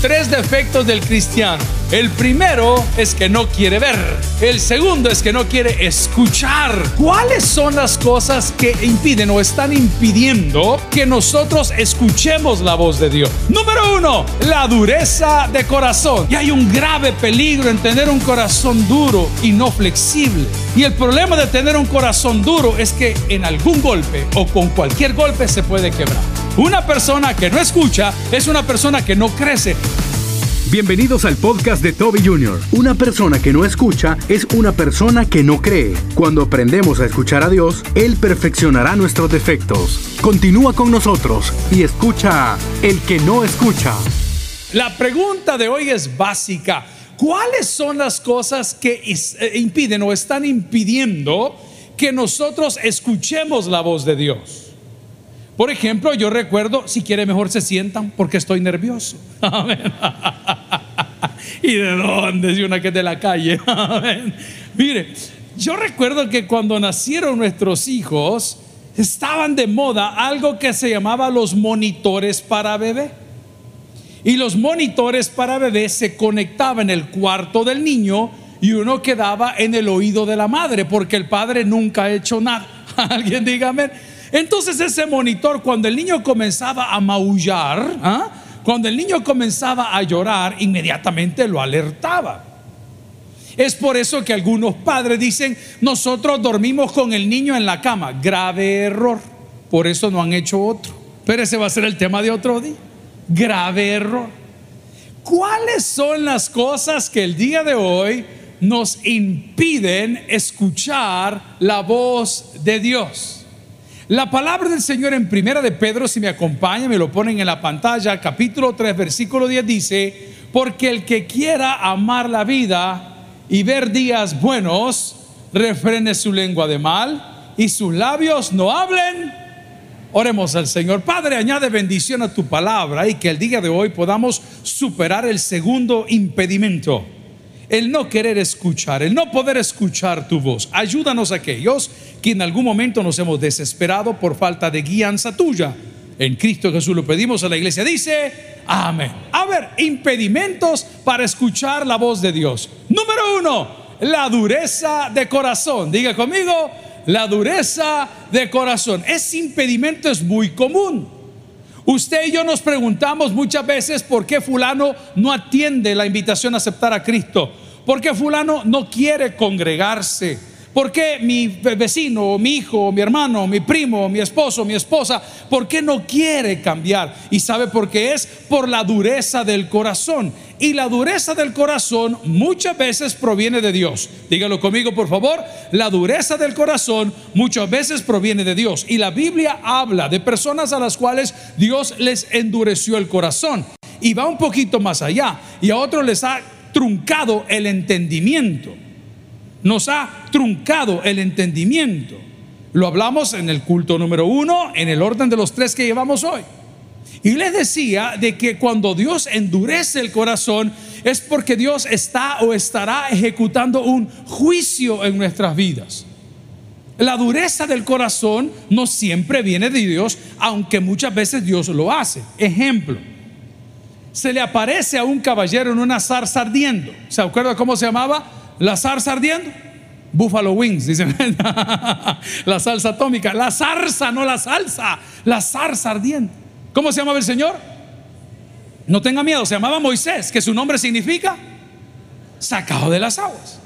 tres defectos del cristiano. El primero es que no quiere ver. El segundo es que no quiere escuchar. ¿Cuáles son las cosas que impiden o están impidiendo que nosotros escuchemos la voz de Dios? Número uno, la dureza de corazón. Y hay un grave peligro en tener un corazón duro y no flexible. Y el problema de tener un corazón duro es que en algún golpe o con cualquier golpe se puede quebrar. Una persona que no escucha es una persona que no crece. Bienvenidos al podcast de Toby Jr. Una persona que no escucha es una persona que no cree. Cuando aprendemos a escuchar a Dios, Él perfeccionará nuestros defectos. Continúa con nosotros y escucha el que no escucha. La pregunta de hoy es básica. ¿Cuáles son las cosas que eh, impiden o están impidiendo que nosotros escuchemos la voz de Dios? Por ejemplo, yo recuerdo, si quiere mejor se sientan porque estoy nervioso. ¿Y de dónde? Si una que es de la calle. Mire, yo recuerdo que cuando nacieron nuestros hijos, estaban de moda algo que se llamaba los monitores para bebé. Y los monitores para bebé se conectaban en el cuarto del niño y uno quedaba en el oído de la madre porque el padre nunca ha hecho nada. Alguien dígame. Entonces ese monitor, cuando el niño comenzaba a maullar, ¿ah? cuando el niño comenzaba a llorar, inmediatamente lo alertaba. Es por eso que algunos padres dicen, nosotros dormimos con el niño en la cama. Grave error. Por eso no han hecho otro. Pero ese va a ser el tema de otro día. Grave error. ¿Cuáles son las cosas que el día de hoy nos impiden escuchar la voz de Dios? La palabra del Señor en Primera de Pedro, si me acompaña, me lo ponen en la pantalla, capítulo 3, versículo 10 dice, porque el que quiera amar la vida y ver días buenos, refrene su lengua de mal y sus labios no hablen. Oremos al Señor. Padre, añade bendición a tu palabra y que el día de hoy podamos superar el segundo impedimento el no querer escuchar, el no poder escuchar tu voz. Ayúdanos a aquellos que en algún momento nos hemos desesperado por falta de guianza tuya. En Cristo Jesús lo pedimos a la iglesia. Dice, amén. A ver, impedimentos para escuchar la voz de Dios. Número uno, la dureza de corazón. Diga conmigo, la dureza de corazón. Ese impedimento es muy común. Usted y yo nos preguntamos muchas veces por qué fulano no atiende la invitación a aceptar a Cristo, por qué fulano no quiere congregarse, por qué mi vecino, mi hijo, mi hermano, mi primo, mi esposo, mi esposa, por qué no quiere cambiar. Y sabe por qué es por la dureza del corazón. Y la dureza del corazón muchas veces proviene de Dios. Dígalo conmigo, por favor. La dureza del corazón muchas veces proviene de Dios. Y la Biblia habla de personas a las cuales Dios les endureció el corazón. Y va un poquito más allá. Y a otros les ha truncado el entendimiento. Nos ha truncado el entendimiento. Lo hablamos en el culto número uno, en el orden de los tres que llevamos hoy. Y les decía de que cuando Dios endurece el corazón es porque Dios está o estará ejecutando un juicio en nuestras vidas. La dureza del corazón no siempre viene de Dios, aunque muchas veces Dios lo hace. Ejemplo, se le aparece a un caballero en una zarza ardiendo. ¿Se acuerda cómo se llamaba? La zarza ardiendo. Buffalo Wings, dicen. la salsa atómica. La zarza, no la salsa. La zarza ardiendo. ¿Cómo se llamaba el Señor? No tenga miedo, se llamaba Moisés, que su nombre significa sacado de las aguas.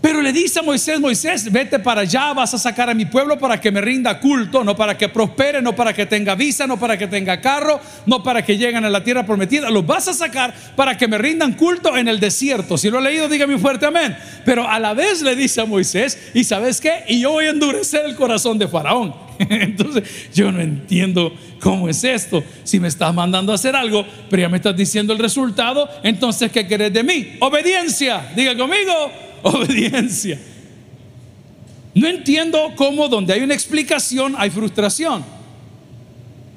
Pero le dice a Moisés, Moisés, vete para allá, vas a sacar a mi pueblo para que me rinda culto, no para que prospere, no para que tenga visa, no para que tenga carro, no para que lleguen a la tierra prometida. Los vas a sacar para que me rindan culto en el desierto. Si lo ha leído, dígame fuerte amén. Pero a la vez le dice a Moisés, ¿y sabes qué? Y yo voy a endurecer el corazón de Faraón. Entonces, yo no entiendo cómo es esto. Si me estás mandando a hacer algo, pero ya me estás diciendo el resultado, entonces, ¿qué querés de mí? Obediencia. Diga conmigo, obediencia. No entiendo cómo donde hay una explicación hay frustración.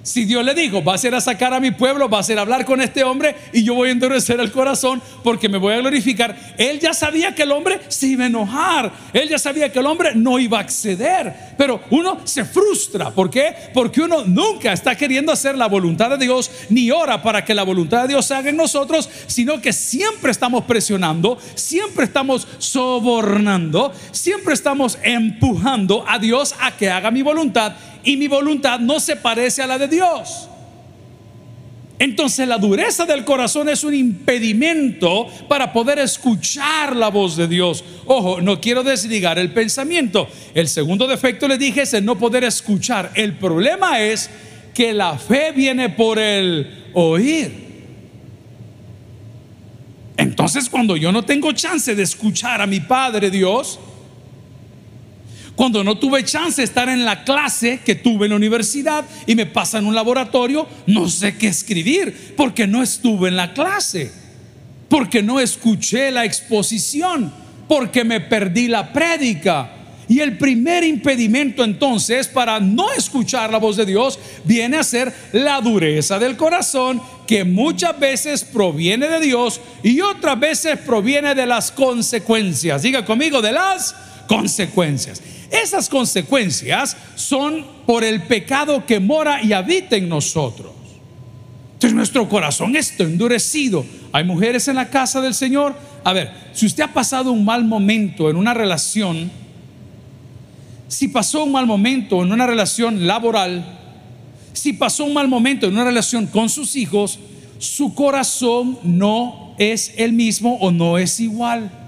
Si Dios le dijo, va a ser a sacar a mi pueblo, va a ser a hablar con este hombre y yo voy a endurecer el corazón porque me voy a glorificar. Él ya sabía que el hombre se iba a enojar. Él ya sabía que el hombre no iba a acceder. Pero uno se frustra. ¿Por qué? Porque uno nunca está queriendo hacer la voluntad de Dios ni ora para que la voluntad de Dios haga en nosotros, sino que siempre estamos presionando, siempre estamos sobornando, siempre estamos empujando a Dios a que haga mi voluntad y mi voluntad no se parece a la de Dios. Entonces la dureza del corazón es un impedimento para poder escuchar la voz de Dios. Ojo, no quiero desligar el pensamiento. El segundo defecto le dije es el no poder escuchar. El problema es que la fe viene por el oír. Entonces cuando yo no tengo chance de escuchar a mi Padre Dios, cuando no tuve chance de estar en la clase que tuve en la universidad y me pasa en un laboratorio, no sé qué escribir porque no estuve en la clase, porque no escuché la exposición, porque me perdí la prédica. Y el primer impedimento entonces para no escuchar la voz de Dios viene a ser la dureza del corazón que muchas veces proviene de Dios y otras veces proviene de las consecuencias. Diga conmigo, de las consecuencias. Esas consecuencias son por el pecado que mora y habita en nosotros. Entonces nuestro corazón está endurecido. Hay mujeres en la casa del Señor. A ver, si usted ha pasado un mal momento en una relación, si pasó un mal momento en una relación laboral, si pasó un mal momento en una relación con sus hijos, su corazón no es el mismo o no es igual.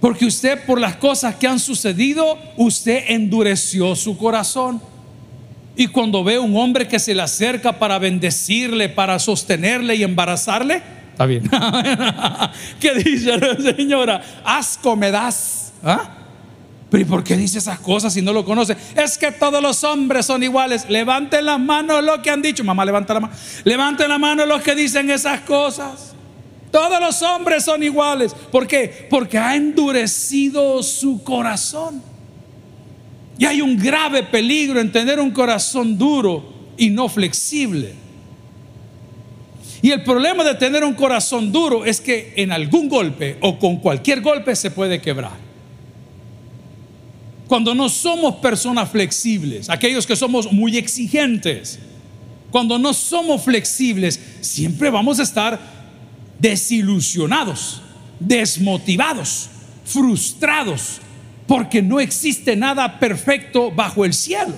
Porque usted por las cosas que han sucedido, usted endureció su corazón. Y cuando ve un hombre que se le acerca para bendecirle, para sostenerle y embarazarle, está bien. ¿Qué dice la señora? Asco me das. ¿Ah? Pero ¿y por qué dice esas cosas si no lo conoce? Es que todos los hombres son iguales. Levanten las manos los que han dicho. Mamá, levanta la mano. Levanten la mano los que dicen esas cosas. Todos los hombres son iguales. ¿Por qué? Porque ha endurecido su corazón. Y hay un grave peligro en tener un corazón duro y no flexible. Y el problema de tener un corazón duro es que en algún golpe o con cualquier golpe se puede quebrar. Cuando no somos personas flexibles, aquellos que somos muy exigentes, cuando no somos flexibles, siempre vamos a estar desilusionados, desmotivados, frustrados, porque no existe nada perfecto bajo el cielo.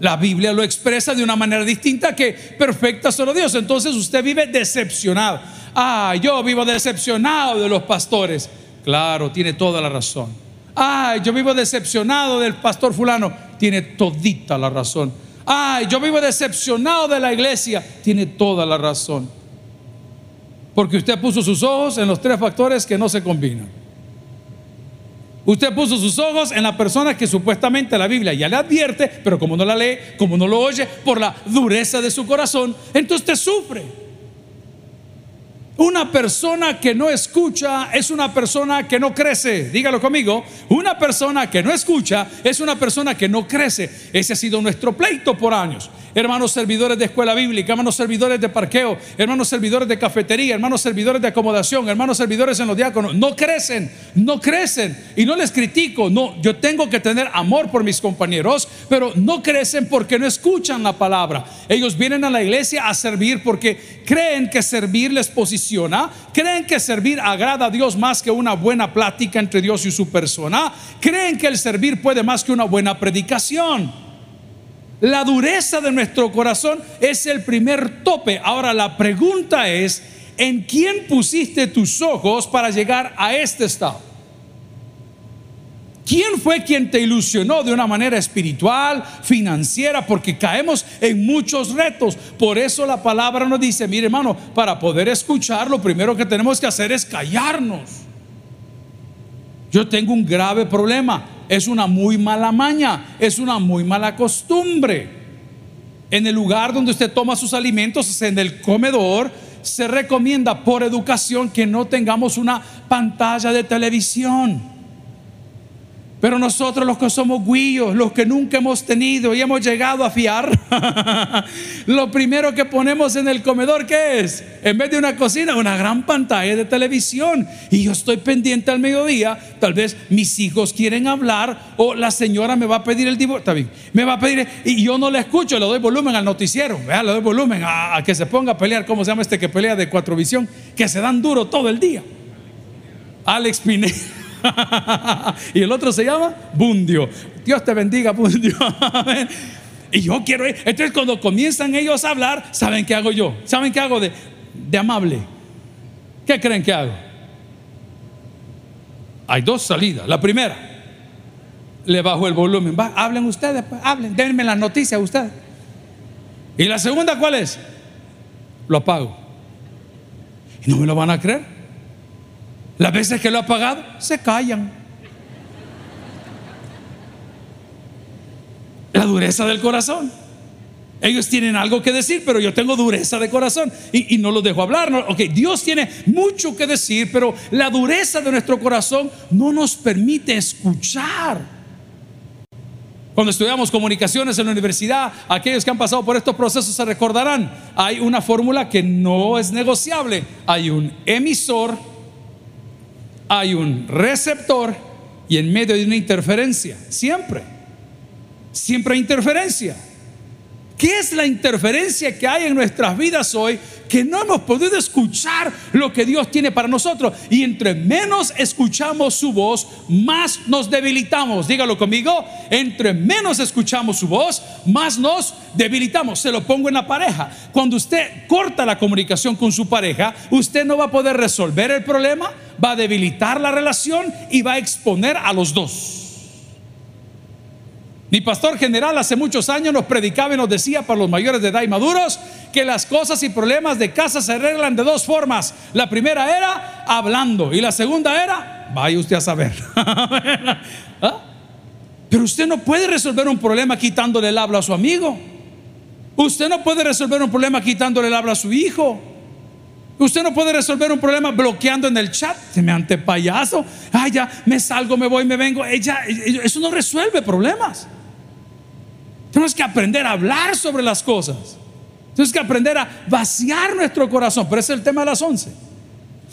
La Biblia lo expresa de una manera distinta que perfecta solo Dios. Entonces usted vive decepcionado. Ah, yo vivo decepcionado de los pastores. Claro, tiene toda la razón. Ah, yo vivo decepcionado del pastor fulano. Tiene todita la razón. Ah, yo vivo decepcionado de la iglesia. Tiene toda la razón. Porque usted puso sus ojos en los tres factores que no se combinan. Usted puso sus ojos en la persona que supuestamente la Biblia ya le advierte, pero como no la lee, como no lo oye, por la dureza de su corazón, entonces usted sufre. Una persona que no escucha es una persona que no crece. Dígalo conmigo. Una persona que no escucha es una persona que no crece. Ese ha sido nuestro pleito por años. Hermanos servidores de escuela bíblica, hermanos servidores de parqueo, hermanos servidores de cafetería, hermanos servidores de acomodación, hermanos servidores en los diáconos. No crecen, no crecen. Y no les critico. No, yo tengo que tener amor por mis compañeros, pero no crecen porque no escuchan la palabra. Ellos vienen a la iglesia a servir porque creen que servir les posiciona creen que servir agrada a Dios más que una buena plática entre Dios y su persona, creen que el servir puede más que una buena predicación. La dureza de nuestro corazón es el primer tope. Ahora la pregunta es, ¿en quién pusiste tus ojos para llegar a este estado? ¿Quién fue quien te ilusionó de una manera espiritual, financiera? Porque caemos en muchos retos. Por eso la palabra nos dice, mire hermano, para poder escuchar lo primero que tenemos que hacer es callarnos. Yo tengo un grave problema. Es una muy mala maña, es una muy mala costumbre. En el lugar donde usted toma sus alimentos, en el comedor, se recomienda por educación que no tengamos una pantalla de televisión Pero nosotros los que somos guillos, los que nunca hemos tenido y hemos llegado a fiar, lo primero que ponemos en el comedor, ¿qué es? En vez de una cocina, una gran pantalla de televisión. Y yo estoy pendiente al mediodía, tal vez mis hijos quieren hablar o la señora me va a pedir el divorcio, está bien, me va a pedir, y yo no le escucho, le doy volumen al noticiero, le doy volumen a, que se ponga a pelear, ¿cómo se llama este que pelea de cuatro visión? Que se dan duro todo el día. Alex Pineda. y el otro se llama Bundio. Dios te bendiga, Bundio. y yo quiero ir. Entonces, cuando comienzan ellos a hablar, ¿saben qué hago yo? ¿Saben qué hago de, de amable? ¿Qué creen que hago? Hay dos salidas. La primera, le bajo el volumen. Hablen ustedes, pues, hablen, denme la noticia ustedes. Y la segunda, ¿cuál es? Lo apago. Y no me lo van a creer. Las veces que lo ha pagado, se callan. La dureza del corazón. Ellos tienen algo que decir, pero yo tengo dureza de corazón y, no los dejo hablar. Ok, Dios tiene mucho que decir, pero la dureza de nuestro corazón no nos permite escuchar. Cuando estudiamos comunicaciones en la universidad, aquellos que han pasado por estos procesos se recordarán, hay una fórmula que no es negociable. Hay un emisor, hay un receptor y en medio de una interferencia. Siempre. Siempre hay interferencia. ¿Qué es la interferencia que hay en nuestras vidas hoy que no hemos podido escuchar lo que Dios tiene para nosotros? Y entre menos escuchamos su voz, más nos debilitamos. Dígalo conmigo, entre menos escuchamos su voz, más nos debilitamos. Se lo pongo en la pareja. Cuando usted corta la comunicación con su pareja, usted no va a poder resolver el problema, va a debilitar la relación y va a exponer a los dos. Mi pastor general hace muchos años nos predicaba y nos decía para los mayores de edad y maduros que las cosas y problemas de casa se arreglan de dos formas. La primera era hablando y la segunda era, vaya usted a saber. ¿Ah? Pero usted no puede resolver un problema quitándole el habla a su amigo. Usted no puede resolver un problema quitándole el habla a su hijo. Usted no puede resolver un problema bloqueando en el chat. Se me ante payaso. Ay, ya me salgo, me voy, me vengo. Ella, eso no resuelve problemas. Tenemos que aprender a hablar sobre las cosas. Tenemos que aprender a vaciar nuestro corazón. Pero ese es el tema de las once.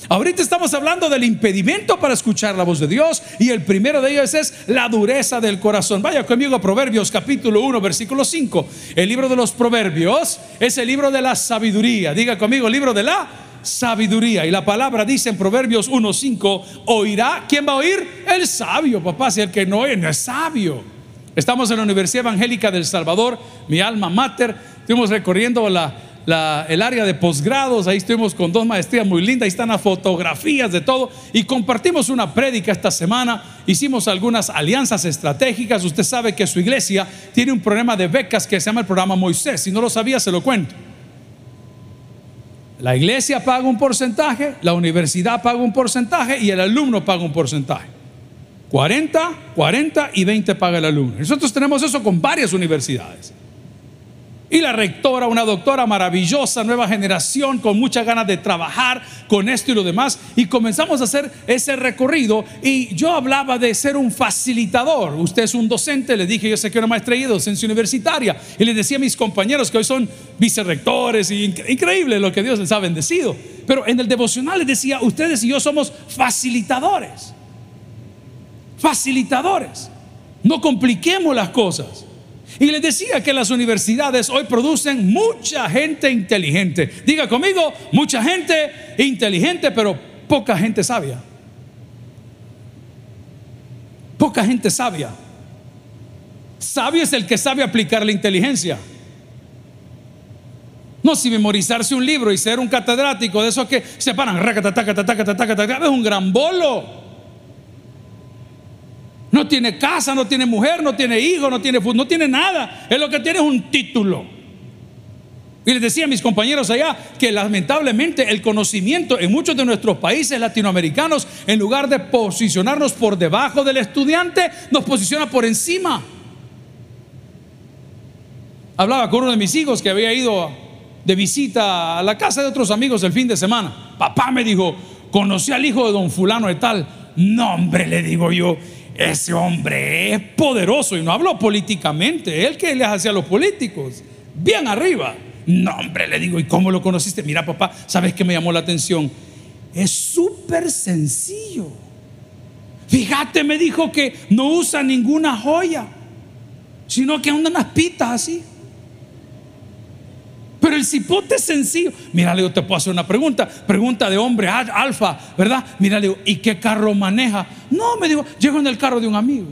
Ahorita estamos hablando del impedimento para escuchar la voz de Dios y el primero de ellos es la dureza del corazón. Vaya conmigo a Proverbios capítulo 1, versículo 5. El libro de los Proverbios es el libro de la sabiduría. Diga conmigo, el libro de la sabiduría. Y la palabra dice en Proverbios 1, 5, oirá. ¿Quién va a oír? El sabio, papá. Si el que no oye no es sabio. Estamos en la Universidad Evangélica del Salvador, mi alma mater. Estuvimos recorriendo el área de posgrados, ahí estuvimos con dos maestrías muy lindas, ahí están las fotografías de todo y compartimos una prédica esta semana, hicimos algunas alianzas estratégicas, usted sabe que su iglesia tiene un programa de becas que se llama el programa Moisés, si no lo sabía se lo cuento. La iglesia paga un porcentaje, la universidad paga un porcentaje y el alumno paga un porcentaje. 40, 40 y 20 paga el alumno. Nosotros tenemos eso con varias universidades. Y la rectora, una doctora maravillosa, nueva generación, con muchas ganas de trabajar con esto y lo demás. Y comenzamos a hacer ese recorrido. Y yo hablaba de ser un facilitador. Usted es un docente, le dije, yo sé que una maestría de docencia universitaria. Y le decía a mis compañeros que hoy son vicerrectores. Y increíble lo que Dios les ha bendecido. Pero en el devocional les decía, ustedes y yo somos facilitadores facilitadores. No compliquemos las cosas. Y les decía que las universidades hoy producen mucha gente inteligente. Diga conmigo, mucha gente inteligente, pero poca gente sabia. Poca gente sabia. Sabio es el que sabe aplicar la inteligencia. No si memorizarse un libro y ser un catedrático de esos que se paran, es un gran bolo. No tiene casa, no tiene mujer, no tiene hijo, no tiene no tiene nada. Es lo que tiene es un título. Y les decía a mis compañeros allá que lamentablemente el conocimiento en muchos de nuestros países latinoamericanos, en lugar de posicionarnos por debajo del estudiante, nos posiciona por encima. Hablaba con uno de mis hijos que había ido de visita a la casa de otros amigos el fin de semana. Papá me dijo, conocí al hijo de don fulano de tal. No, hombre, le digo yo, ese hombre es poderoso y no hablo políticamente, él que le hace a los políticos, bien arriba. No, hombre, le digo, ¿y cómo lo conociste? Mira, papá, ¿sabes qué me llamó la atención? Es súper sencillo. Fíjate, me dijo que no usa ninguna joya, sino que anda unas pitas así. Pero el cipote es sencillo. Mira, Leo, te puedo hacer una pregunta. Pregunta de hombre alfa, ¿verdad? Mira, Leo, ¿y qué carro maneja? No, me digo, llego en el carro de un amigo.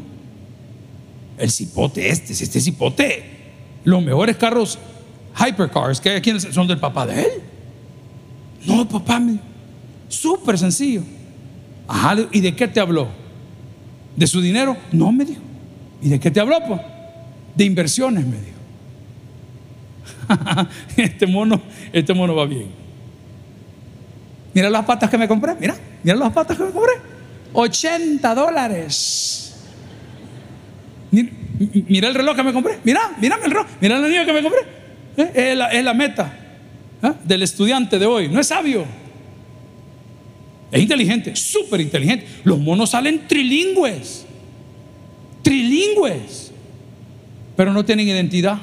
El cipote este, este cipote. Los mejores carros hypercars que hay aquí son del papá de él. No, papá, súper sencillo. Ajá, ¿y de qué te habló? ¿De su dinero? No, me dijo. ¿Y de qué te habló? Pues? De inversiones, me dijo. este mono, este mono va bien. Mira las patas que me compré, mira, mira las patas que me compré. 80 dólares. Mira, el reloj que me compré, mira, mira el reloj, mira el anillo que me compré. ¿Eh? Es, la, meta ¿eh? del estudiante de hoy. No es sabio. Es inteligente, súper inteligente. Los monos salen trilingües. Trilingües. Pero no tienen identidad.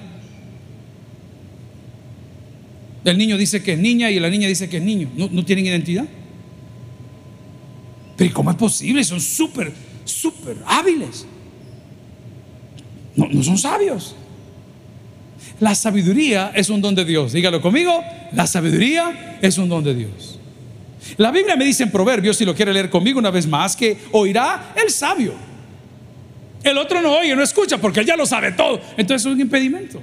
El niño dice que es niña y la niña dice que es niño. No, tienen identidad. Pero ¿cómo es posible? Son súper, súper hábiles. No, no son sabios. La sabiduría es un don de Dios. Dígalo conmigo. La sabiduría es un don de Dios. La Biblia me dice en Proverbios, si lo quiere leer conmigo una vez más, que oirá el sabio. El otro no oye, no escucha porque él ya lo sabe todo. Entonces es un impedimento.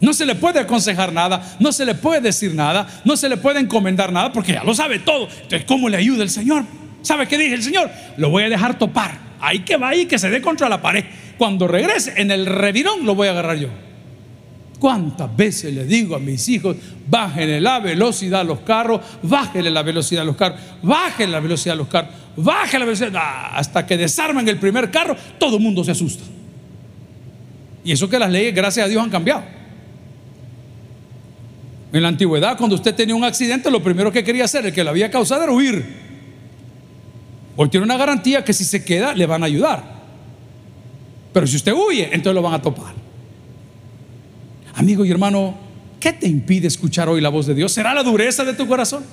No se le puede aconsejar nada, no se le puede decir nada, no se le puede encomendar nada porque ya lo sabe todo. Entonces, ¿cómo le ayuda el Señor? ¿Sabe qué dice el Señor? Lo voy a dejar topar. Ahí que va y que se dé contra la pared. Cuando regrese en el revirón lo voy a agarrar yo. ¿Cuántas veces le digo a mis hijos, bájenle la velocidad a los carros, bájenle la velocidad a los carros, bájenle la velocidad a los carros, bájenle la velocidad, ah, hasta que desarman el primer carro, todo el mundo se asusta. Y eso que las leyes, gracias a Dios, han cambiado. En la antigüedad, cuando usted tenía un accidente, lo primero que quería hacer, el que lo había causado, era huir. Hoy tiene una garantía que si se queda, le van a ayudar. Pero si usted huye, entonces lo van a topar. Amigo y hermano, ¿qué te impide escuchar hoy la voz de Dios? ¿Será la dureza de tu corazón?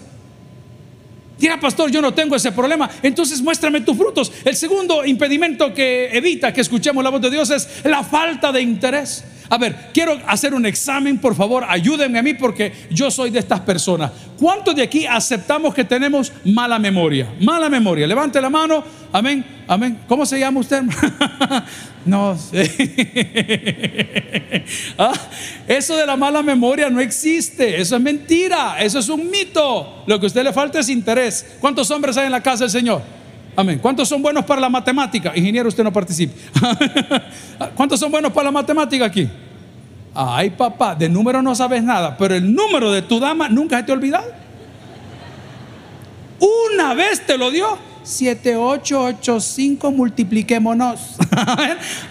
Dirá, pastor, yo no tengo ese problema. Entonces muéstrame tus frutos. El segundo impedimento que evita que escuchemos la voz de Dios es la falta de interés. A ver, quiero hacer un examen, por favor, ayúdenme a mí porque yo soy de estas personas. ¿Cuántos de aquí aceptamos que tenemos mala memoria? Mala memoria. Levante la mano. Amén. Amén. ¿Cómo se llama usted? no sé. Ah, eso de la mala memoria no existe. Eso es mentira. Eso es un mito. Lo que a usted le falta es interés. ¿Cuántos hombres hay en la casa del Señor? Amén. ¿Cuántos son buenos para la matemática? Ingeniero, usted no participe. ¿Cuántos son buenos para la matemática aquí? Ay, papá, de número no sabes nada, pero el número de tu dama nunca se te ha olvidado. Una vez te lo dio. 7885 multipliquémonos.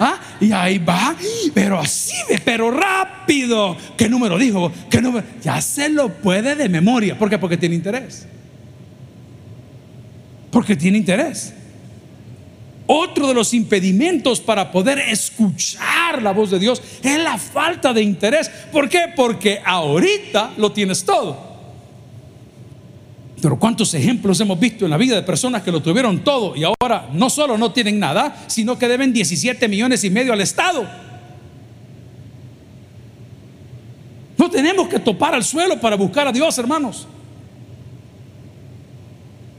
¿Ah? Y ahí va, pero así, pero rápido. ¿Qué número dijo? ¿Qué número? Ya se lo puede de memoria. ¿Por qué? Porque tiene interés. Porque tiene interés. Otro de los impedimentos para poder escuchar la voz de Dios es la falta de interés. ¿Por qué? Porque ahorita lo tienes todo. Pero cuántos ejemplos hemos visto en la vida de personas que lo tuvieron todo y ahora no solo no tienen nada, sino que deben 17 millones y medio al Estado. No tenemos que topar al suelo para buscar a Dios, hermanos.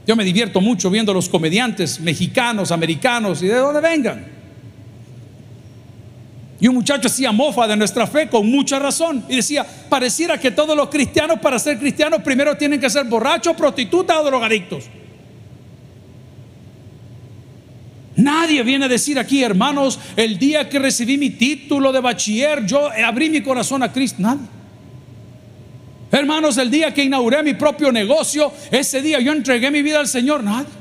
Yo me divierto mucho viendo los comediantes mexicanos, americanos y de dónde vengan. Y un muchacho hacía mofa de nuestra fe con mucha razón. Y decía, pareciera que todos los cristianos para ser cristianos primero tienen que ser borrachos, prostitutas o drogadictos. Nadie viene a decir aquí, hermanos, el día que recibí mi título de bachiller, yo abrí mi corazón a Cristo. Nadie. Hermanos, el día que inauguré mi propio negocio, ese día yo entregué mi vida al Señor. Nadie.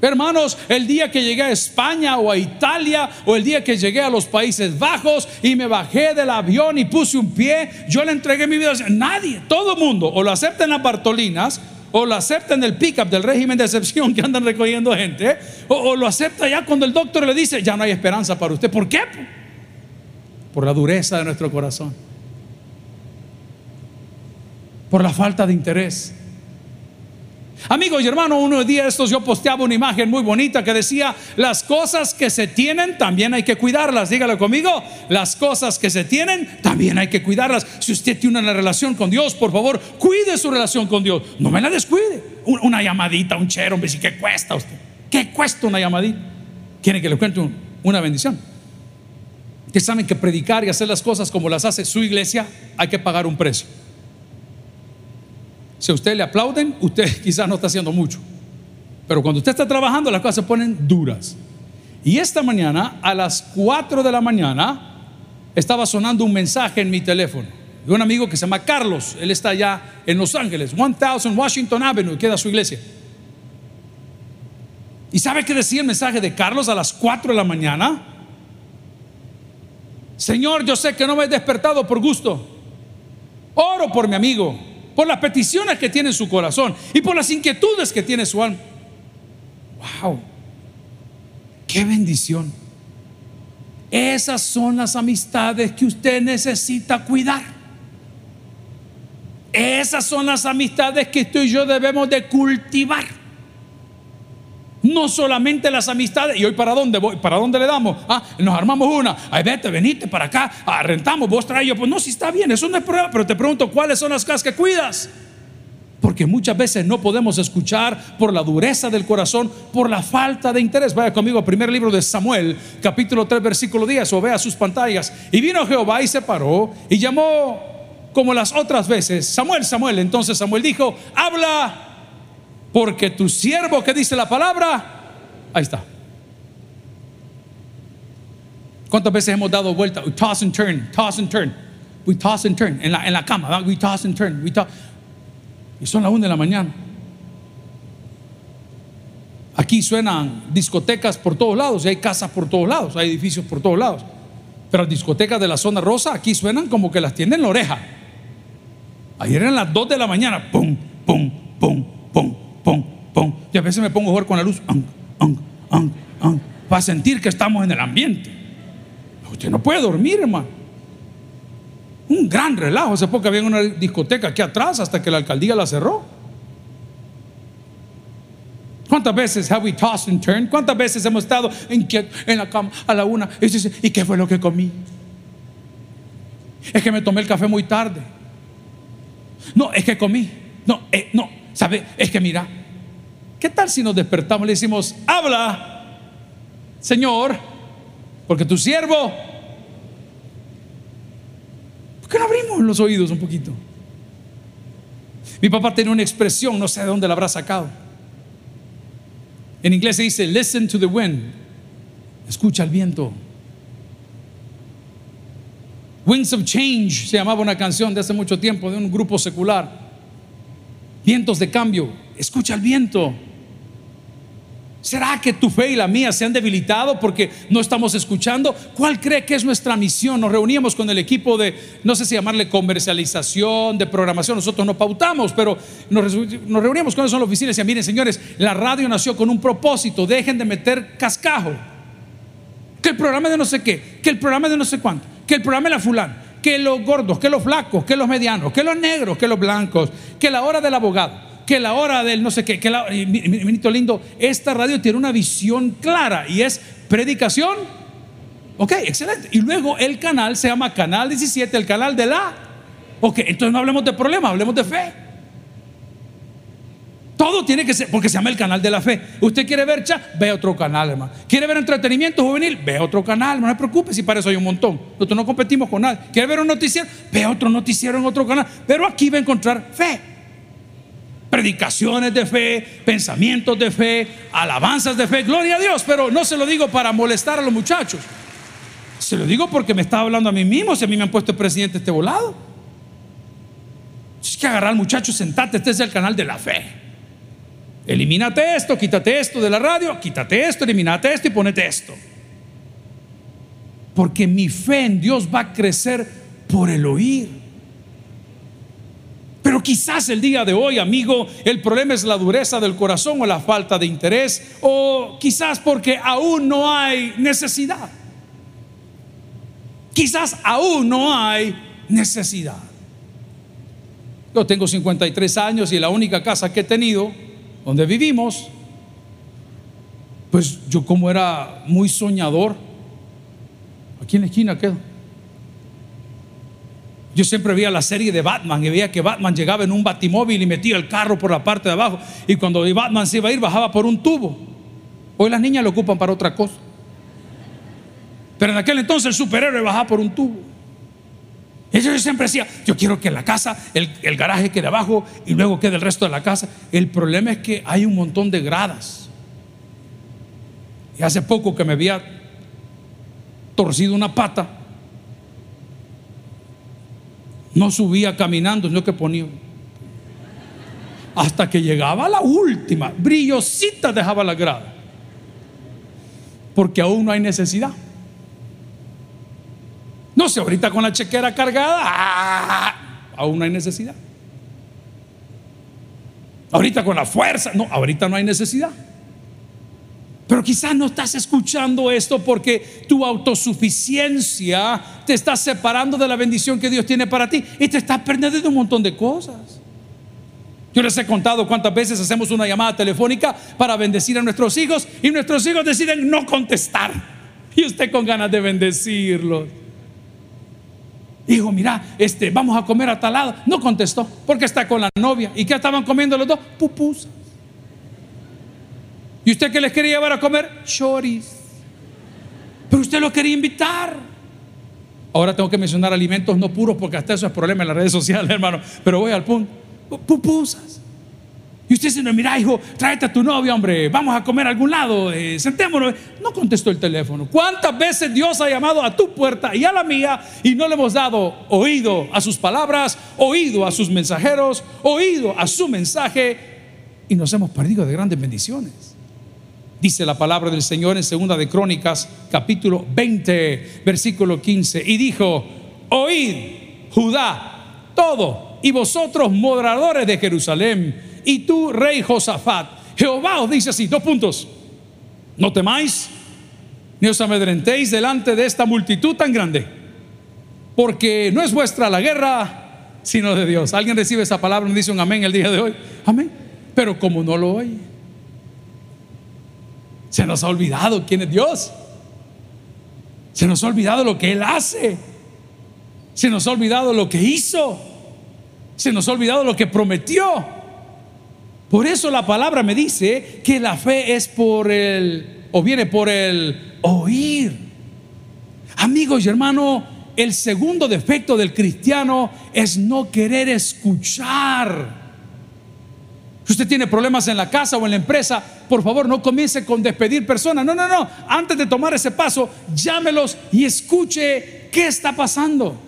Hermanos, el día que llegué a España o a Italia o el día que llegué a los Países Bajos y me bajé del avión y puse un pie, yo le entregué mi vida. Nadie, todo el mundo, o lo acepta en las Bartolinas O lo acepta en el pickup del régimen de excepción que andan recogiendo gente. O, o lo acepta ya cuando el doctor le dice, ya no hay esperanza para usted. ¿Por qué? Por la dureza de nuestro corazón. Por la falta de interés. Amigos y hermanos, uno de días estos yo posteaba una imagen muy bonita que decía, las cosas que se tienen también hay que cuidarlas. Dígalo conmigo, las cosas que se tienen también hay que cuidarlas. Si usted tiene una relación con Dios, por favor, cuide su relación con Dios. No me la descuide. Una llamadita, un chero, un ¿qué cuesta usted? ¿Qué cuesta una llamadita? ¿Quiere que le cuente una bendición? Que saben que predicar y hacer las cosas como las hace su iglesia, hay que pagar un precio. Si a usted le aplauden, usted quizás no está haciendo mucho. Pero cuando usted está trabajando, las cosas se ponen duras. Y esta mañana, a las 4 de la mañana, estaba sonando un mensaje en mi teléfono de un amigo que se llama Carlos. Él está allá en Los Ángeles, 1000 Washington Avenue, queda su iglesia. ¿Y sabe qué decía el mensaje de Carlos a las 4 de la mañana? Señor, yo sé que no me he despertado por gusto. Oro por mi amigo por las peticiones que tiene en su corazón y por las inquietudes que tiene su alma. ¡Wow! ¡Qué bendición! Esas son las amistades que usted necesita cuidar. Esas son las amistades que usted y yo debemos de cultivar. No solamente las amistades. ¿Y hoy para dónde voy? ¿Para dónde le damos? Ah, nos armamos una. Ay, vete, venite para acá. Ah, rentamos, vos traes yo. Pues no, si está bien, eso no es problema. Pero te pregunto, ¿cuáles son las cosas que cuidas? Porque muchas veces no podemos escuchar por la dureza del corazón, por la falta de interés. Vaya conmigo, primer libro de Samuel, capítulo 3, versículo 10, o vea sus pantallas. Y vino Jehová y se paró y llamó como las otras veces, Samuel, Samuel. Entonces Samuel dijo, habla porque tu siervo que dice la palabra, ahí está. ¿Cuántas veces hemos dado vuelta? We toss and turn, toss and turn. We toss and turn. En la, en la cama, we toss and turn. We toss. Y son las una de la mañana. Aquí suenan discotecas por todos lados, y hay casas por todos lados, hay edificios por todos lados. Pero las discotecas de la zona rosa aquí suenan como que las tienen en la oreja. Ayer eran las dos de la mañana, pum, pum, pum, pum, y a veces me pongo a jugar con la luz, para sentir que estamos en el ambiente. Usted no puede dormir, hermano. Un gran relajo. Hace poco había una discoteca aquí atrás hasta que la alcaldía la cerró. ¿Cuántas veces have we tossed and turned? ¿Cuántas veces hemos estado en, en la cama a la una? Y, ¿Y qué fue lo que comí? Es que me tomé el café muy tarde. No, es que comí. No, eh, no, ¿sabe? Es que mira, ¿Qué tal si nos despertamos y le decimos, habla, Señor, porque tu siervo... ¿Por qué no abrimos los oídos un poquito? Mi papá tiene una expresión, no sé de dónde la habrá sacado. En inglés se dice, listen to the wind. Escucha el viento. Winds of Change se llamaba una canción de hace mucho tiempo de un grupo secular. Vientos de cambio. Escucha el viento. ¿Será que tu fe y la mía se han debilitado porque no estamos escuchando? ¿Cuál cree que es nuestra misión? Nos reuníamos con el equipo de, no sé si llamarle comercialización, de programación, nosotros no pautamos, pero nos, reuníamos con eso en la oficina y decían, miren señores, la radio nació con un propósito, dejen de meter cascajo. Que el programa de no sé qué, que el programa de no sé cuánto, que el programa de la fulana, que los gordos, que los flacos, que los medianos, que los negros, que los blancos, que la hora del abogado que la hora del no sé qué, que la, ministro lindo, esta radio tiene una visión clara y es predicación. Ok, excelente. Y luego el canal se llama Canal 17, el canal de la. Ok, entonces no hablemos de problemas, hablemos de fe. Todo tiene que ser, porque se llama el canal de la fe. Usted quiere ver cha, ve otro canal, hermano. Quiere ver entretenimiento juvenil, ve otro canal, no se preocupe si para eso hay un montón. Nosotros no competimos con nadie. Quiere ver un noticiero, ve otro noticiero en otro canal. Pero aquí va a encontrar fe predicaciones de fe, pensamientos de fe, alabanzas de fe, gloria a Dios, pero no se lo digo para molestar a los muchachos. Se lo digo porque me estaba hablando a mí mismo, si a mí me han puesto el presidente este volado. Es que agarrar al muchacho, sentate, este es el canal de la fe. Elimínate esto, quítate esto de la radio, quítate esto, elimínate esto y ponete esto. Porque mi fe en Dios va a crecer por el oír quizás el día de hoy, amigo, el problema es la dureza del corazón o la falta de interés, o quizás porque aún no hay necesidad. Quizás aún no hay necesidad. Yo tengo 53 años y la única casa que he tenido, donde vivimos, pues yo como era muy soñador, aquí en la esquina quedo. Yo siempre veía la serie de Batman y veía que Batman llegaba en un batimóvil y metía el carro por la parte de abajo. Y cuando Batman se iba a ir, bajaba por un tubo. Hoy las niñas lo ocupan para otra cosa. Pero en aquel entonces el superhéroe bajaba por un tubo. Yo siempre decía, yo quiero que la casa, el, el garaje quede abajo y luego quede el resto de la casa. El problema es que hay un montón de gradas. Y hace poco que me había torcido una pata, no subía caminando, sino que ponía. Hasta que llegaba la última, brillosita dejaba la grada. Porque aún no hay necesidad. No sé, ahorita con la chequera cargada, ¡ah! aún no hay necesidad. Ahorita con la fuerza, no, ahorita no hay necesidad. Pero quizás no estás escuchando esto porque tu autosuficiencia te está separando de la bendición que Dios tiene para ti y te estás perdiendo de un montón de cosas. Yo les he contado cuántas veces hacemos una llamada telefónica para bendecir a nuestros hijos y nuestros hijos deciden no contestar. Y usted con ganas de bendecirlos. Hijo, mira, este, vamos a comer a tal lado. No contestó porque está con la novia. ¿Y qué estaban comiendo los dos? Pupusas. ¿Y usted qué les quería llevar a comer? Choris. Pero usted lo quería invitar. Ahora tengo que mencionar alimentos no puros porque hasta eso es problema en las redes sociales, hermano. Pero voy al punto. Pupusas. Y usted dice, mira, hijo, tráete a tu novia, hombre, vamos a comer a algún lado, eh, sentémonos. No contestó el teléfono. ¿Cuántas veces Dios ha llamado a tu puerta y a la mía y no le hemos dado oído a sus palabras, oído a sus mensajeros, oído a su mensaje y nos hemos perdido de grandes bendiciones? Dice la palabra del Señor en Segunda de Crónicas, capítulo 20, versículo 15. Y dijo, oíd, Judá, todo, y vosotros moderadores de Jerusalén, y tú, rey Josafat, Jehová os dice así, dos puntos, no temáis, ni os amedrentéis delante de esta multitud tan grande, porque no es vuestra la guerra, sino de Dios. ¿Alguien recibe esa palabra y dice un amén el día de hoy? Amén. Pero como no lo oye se nos ha olvidado quién es Dios. Se nos ha olvidado lo que Él hace. Se nos ha olvidado lo que hizo. Se nos ha olvidado lo que prometió. Por eso la palabra me dice que la fe es por el, o viene por el oír. Amigos y hermanos, el segundo defecto del cristiano es no querer escuchar. Si usted tiene problemas en la casa o en la empresa, por favor no comience con despedir personas. No, no, no. Antes de tomar ese paso, llámelos y escuche qué está pasando.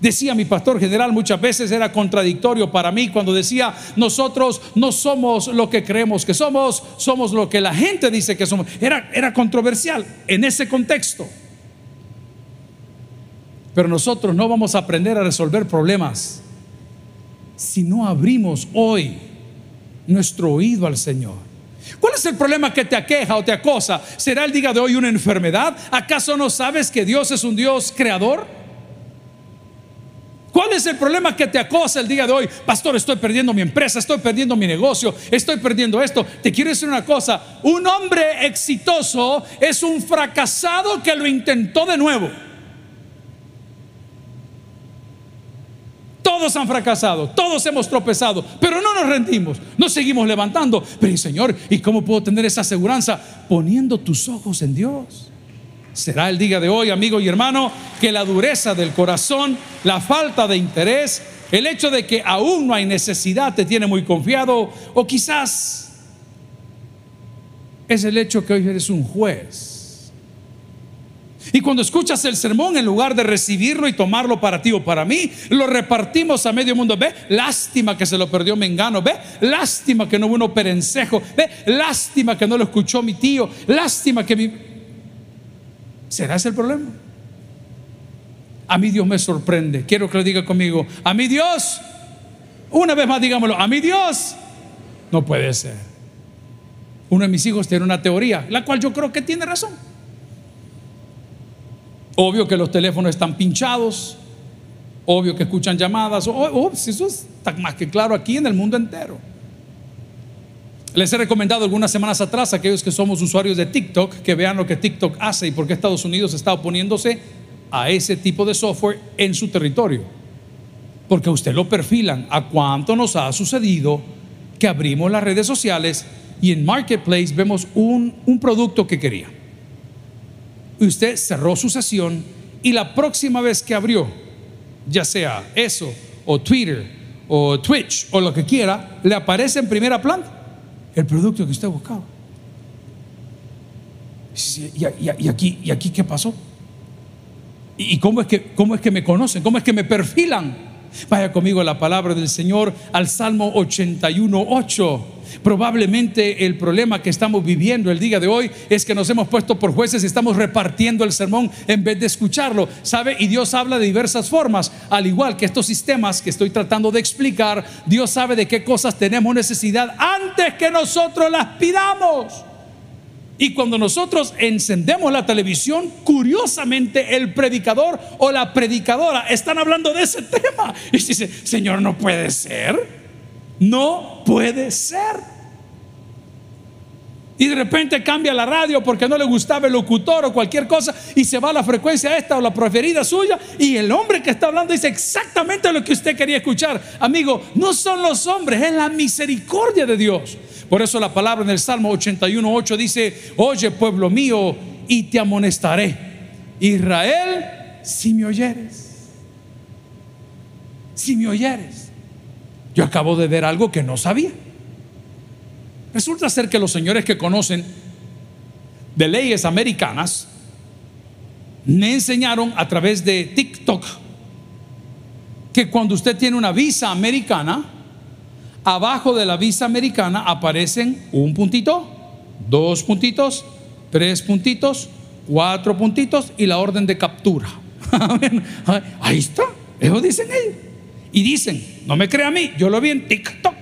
Decía mi pastor general, muchas veces era contradictorio para mí cuando decía, nosotros no somos lo que creemos que somos, somos lo que la gente dice que somos. Era, era controversial en ese contexto. Pero nosotros no vamos a aprender a resolver problemas si no abrimos hoy nuestro oído al Señor. ¿Cuál es el problema que te aqueja o te acosa? ¿Será el día de hoy una enfermedad? ¿Acaso no sabes que Dios es un Dios creador? ¿Cuál es el problema que te acosa el día de hoy? Pastor, estoy perdiendo mi empresa, estoy perdiendo mi negocio, estoy perdiendo esto. Te quiero decir una cosa, un hombre exitoso es un fracasado que lo intentó de nuevo. Todos han fracasado, todos hemos tropezado, pero no nos rendimos, nos seguimos levantando. Pero Señor, ¿y cómo puedo tener esa seguridad? Poniendo tus ojos en Dios. Será el día de hoy, amigo y hermano, que la dureza del corazón, la falta de interés, el hecho de que aún no hay necesidad te tiene muy confiado, o quizás es el hecho que hoy eres un juez y cuando escuchas el sermón, en lugar de recibirlo y tomarlo para ti o para mí, lo repartimos a medio mundo. Ve, lástima que se lo perdió Mengano. Ve, lástima que no hubo uno perencejo. Ve, lástima que no lo escuchó mi tío. Lástima que mi... ¿Será ese el problema? A mí Dios me sorprende. Quiero que lo diga conmigo. A mí Dios Una vez más, digámoslo, a mi Dios no puede ser. Uno de mis hijos tiene una teoría, la cual yo creo que tiene razón. Obvio que los teléfonos están pinchados, obvio que escuchan llamadas, oh, eso está más que claro aquí en el mundo entero. Les he recomendado algunas semanas atrás a aquellos que somos usuarios de TikTok que vean lo que TikTok hace y por qué Estados Unidos está oponiéndose a ese tipo de software en su territorio. Porque usted lo perfilan. ¿A cuánto nos ha sucedido que abrimos las redes sociales y en Marketplace vemos un, un producto que quería? Y usted cerró su sesión y la próxima vez que abrió, ya sea eso, o Twitter, o Twitch, o lo que quiera, le aparece en primera planta el producto que usted buscaba. ¿Y, aquí, ¿Y aquí qué pasó? ¿Y cómo es, que, cómo es que me conocen? ¿Cómo es que me perfilan? Vaya conmigo a la palabra del Señor, al Salmo 81, 8. Probablemente el problema que estamos viviendo el día de hoy es que nos hemos puesto por jueces y estamos repartiendo el sermón en vez de escucharlo. ¿Sabe? Y Dios habla de diversas formas. Al igual que estos sistemas que estoy tratando de explicar, Dios sabe de qué cosas tenemos necesidad antes que nosotros las pidamos. Y cuando nosotros encendemos la televisión, curiosamente el predicador o la predicadora están hablando de ese tema. Y dice, Señor, no puede ser. No puede ser. Y de repente cambia la radio porque no le gustaba el locutor o cualquier cosa y se va a la frecuencia esta o la preferida suya y el hombre que está hablando dice exactamente lo que usted quería escuchar. Amigo, no son los hombres, es la misericordia de Dios. Por eso la palabra en el Salmo 81.8 dice, oye pueblo mío y te amonestaré. Israel, si me oyeres, si me oyeres. Yo acabo de ver algo que no sabía. Resulta ser que los señores que conocen de leyes americanas me enseñaron a través de TikTok que cuando usted tiene una visa americana, abajo de la visa americana aparecen un puntito, dos puntitos, tres puntitos, cuatro puntitos y la orden de captura. Ahí está, eso dicen ellos. Y dicen, no me crea a mí, yo lo vi en TikTok,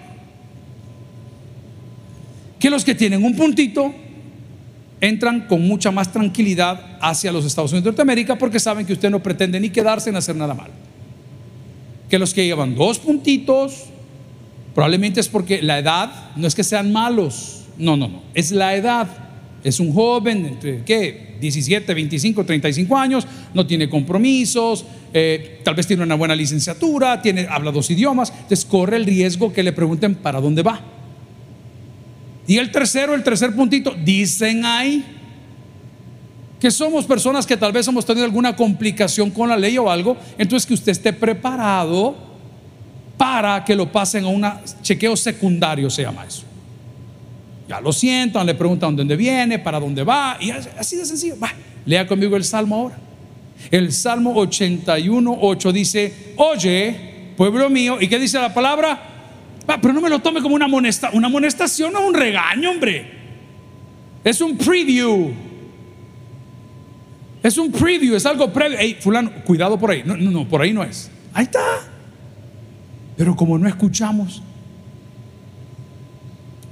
que los que tienen un puntito entran con mucha más tranquilidad hacia los Estados Unidos de Norteamérica porque saben que usted no pretende ni quedarse en hacer nada mal. Que los que llevan dos puntitos, probablemente es porque la edad, no es que sean malos, no, no, no, es la edad. Es un joven entre, ¿qué? 17, 25, 35 años, no tiene compromisos, eh, tal vez tiene una buena licenciatura, tiene, habla dos idiomas, entonces corre el riesgo que le pregunten para dónde va. Y el tercero, el tercer puntito, dicen ahí que somos personas que tal vez hemos tenido alguna complicación con la ley o algo, entonces que usted esté preparado para que lo pasen a un chequeo secundario, se llama eso. Ya lo sientan, le preguntan dónde viene, para dónde va, y así de sencillo. Va, lea conmigo el salmo ahora. El Salmo 81, 8 dice, oye, pueblo mío, ¿y qué dice la palabra? pero no me lo tome como una, amonesta, una amonestación, no un regaño, hombre. Es un preview. Es un preview, es algo previo. Hey, fulano, cuidado por ahí. No, no, no, por ahí no es. Ahí está. Pero como no escuchamos,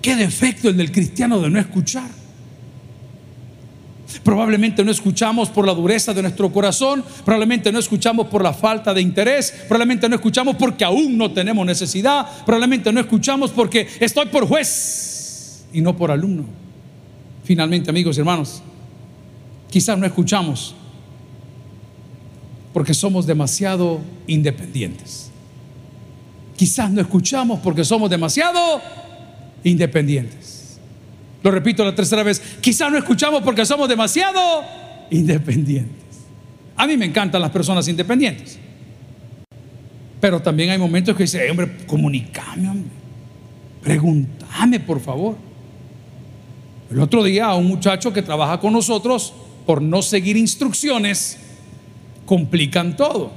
qué defecto el del cristiano de no escuchar. Probablemente no escuchamos por la dureza de nuestro corazón, probablemente no escuchamos por la falta de interés, probablemente no escuchamos porque aún no tenemos necesidad, probablemente no escuchamos porque estoy por juez y no por alumno. Finalmente, amigos y hermanos, quizás no escuchamos porque somos demasiado independientes. Quizás no escuchamos porque somos demasiado independientes. Lo repito la tercera vez, quizá no escuchamos porque somos demasiado independientes. A mí me encantan las personas independientes. Pero también hay momentos que dice, hombre, comunícame, hombre. Pregúntame, por favor. El otro día a un muchacho que trabaja con nosotros, por no seguir instrucciones, complican todo.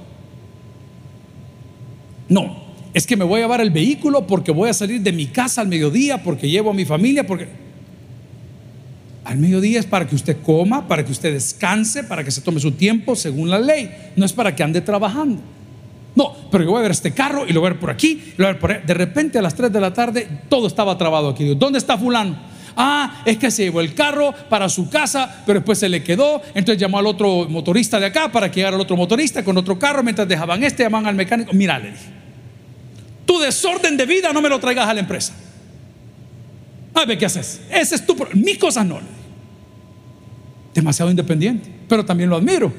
No, es que me voy a llevar el vehículo porque voy a salir de mi casa al mediodía, porque llevo a mi familia, porque... Al mediodía es para que usted coma, para que usted descanse, para que se tome su tiempo según la ley. No es para que ande trabajando. No, pero yo voy a ver este carro y lo voy a ver por aquí, lo voy a ver por ahí. De repente a las 3 de la tarde todo estaba trabado aquí. ¿Dónde está fulano? Ah, es que se llevó el carro para su casa, pero después se le quedó. Entonces llamó al otro motorista de acá para que llegara el otro motorista con otro carro. Mientras dejaban este, llamaban al mecánico. Mira, le dije, tu desorden de vida no me lo traigas a la empresa. A ver qué haces. Ese es tu. Mis cosas no. Demasiado independiente, pero también lo admiro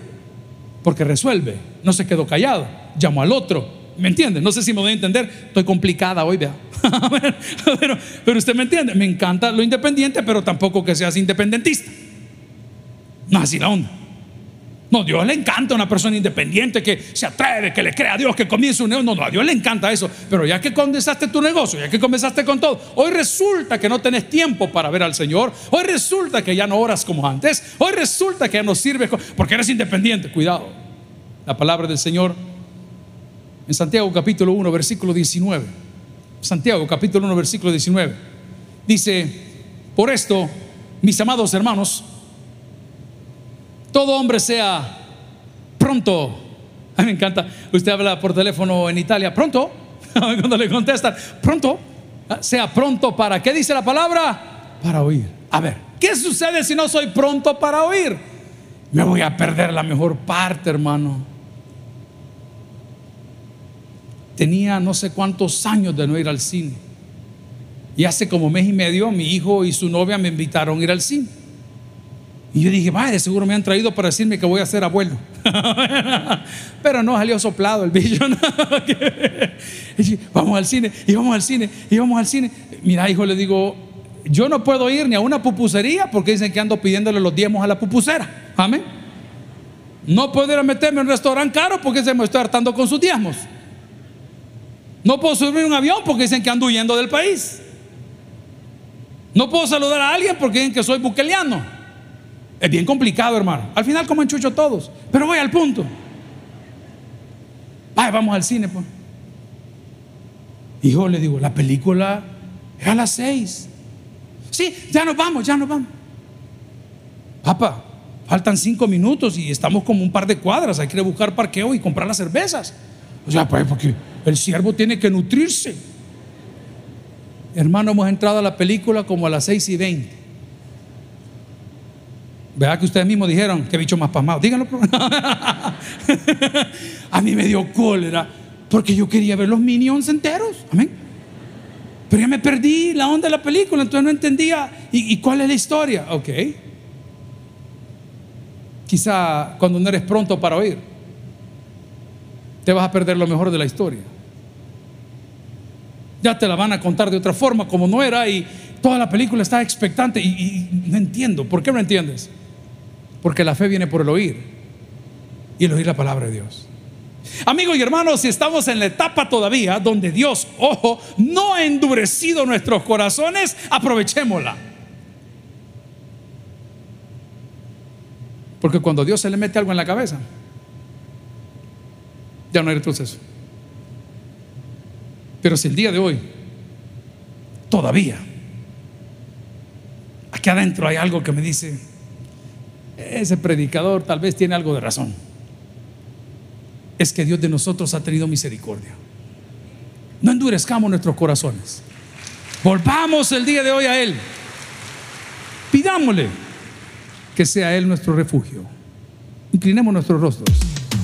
porque resuelve. No se quedó callado. Llamó al otro. ¿Me entiende? No sé si me voy a entender. Estoy complicada hoy, vea. pero, pero usted me entiende. Me encanta lo independiente, pero tampoco que seas independentista. No así la onda. Dios le encanta una persona independiente que se atreve, que le crea a Dios, que comience un negocio. No, no, a Dios le encanta eso. Pero ya que comenzaste tu negocio, ya que comenzaste con todo, hoy resulta que no tenés tiempo para ver al Señor. Hoy resulta que ya no oras como antes. Hoy resulta que ya no sirves porque eres independiente. Cuidado. La palabra del Señor en Santiago capítulo 1, versículo 19. Santiago capítulo 1, versículo 19. Dice, por esto, mis amados hermanos, todo hombre sea pronto. A mí me encanta. Usted habla por teléfono en Italia, pronto. Cuando le contestan, pronto. Sea pronto para, ¿qué dice la palabra? Para oír. A ver, ¿qué sucede si no soy pronto para oír? Me voy a perder la mejor parte, hermano. Tenía no sé cuántos años de no ir al cine. Y hace como mes y medio mi hijo y su novia me invitaron a ir al cine. Y yo dije, vaya, seguro me han traído para decirme que voy a ser abuelo. Pero no salió soplado el bicho. vamos al cine, y vamos al cine, y vamos al cine. Mira, hijo, le digo, yo no puedo ir ni a una pupusería porque dicen que ando pidiéndole los diezmos a la pupusera. Amén. No puedo ir a meterme en un restaurante caro porque se me estoy hartando con sus diezmos. No puedo subir un avión porque dicen que ando huyendo del país. No puedo saludar a alguien porque dicen que soy buqueliano. Es bien complicado, hermano. Al final como enchucho todos. Pero voy al punto. Ay, vamos al cine, pues. Hijo, le digo, la película es a las seis. Sí, ya nos vamos, ya nos vamos. Papá, faltan cinco minutos y estamos como un par de cuadras. Hay que buscar parqueo y comprar las cervezas. O sea, pues porque el siervo tiene que nutrirse. Hermano, hemos entrado a la película como a las seis y veinte. ¿Verdad que ustedes mismos dijeron que bicho más pasmado? Díganlo. a mí me dio cólera porque yo quería ver los minions enteros. Amén. Pero ya me perdí la onda de la película, entonces no entendía. ¿Y, cuál es la historia? Ok. Quizá cuando no eres pronto para oír, te vas a perder lo mejor de la historia. Ya te la van a contar de otra forma, como no era, y toda la película está expectante. Y, y no entiendo. ¿Por qué no entiendes? Porque la fe viene por el oír y el oír la palabra de Dios. Amigos y hermanos, si estamos en la etapa todavía donde Dios, ojo, no ha endurecido nuestros corazones, aprovechémosla. Porque cuando Dios se le mete algo en la cabeza, ya no hay retroceso. Pero si el día de hoy, todavía, aquí adentro hay algo que me dice, ese predicador tal vez tiene algo de razón. Es que Dios de nosotros ha tenido misericordia. No endurezcamos nuestros corazones. Volvamos el día de hoy a Él. Pidámosle que sea Él nuestro refugio. Inclinemos nuestros rostros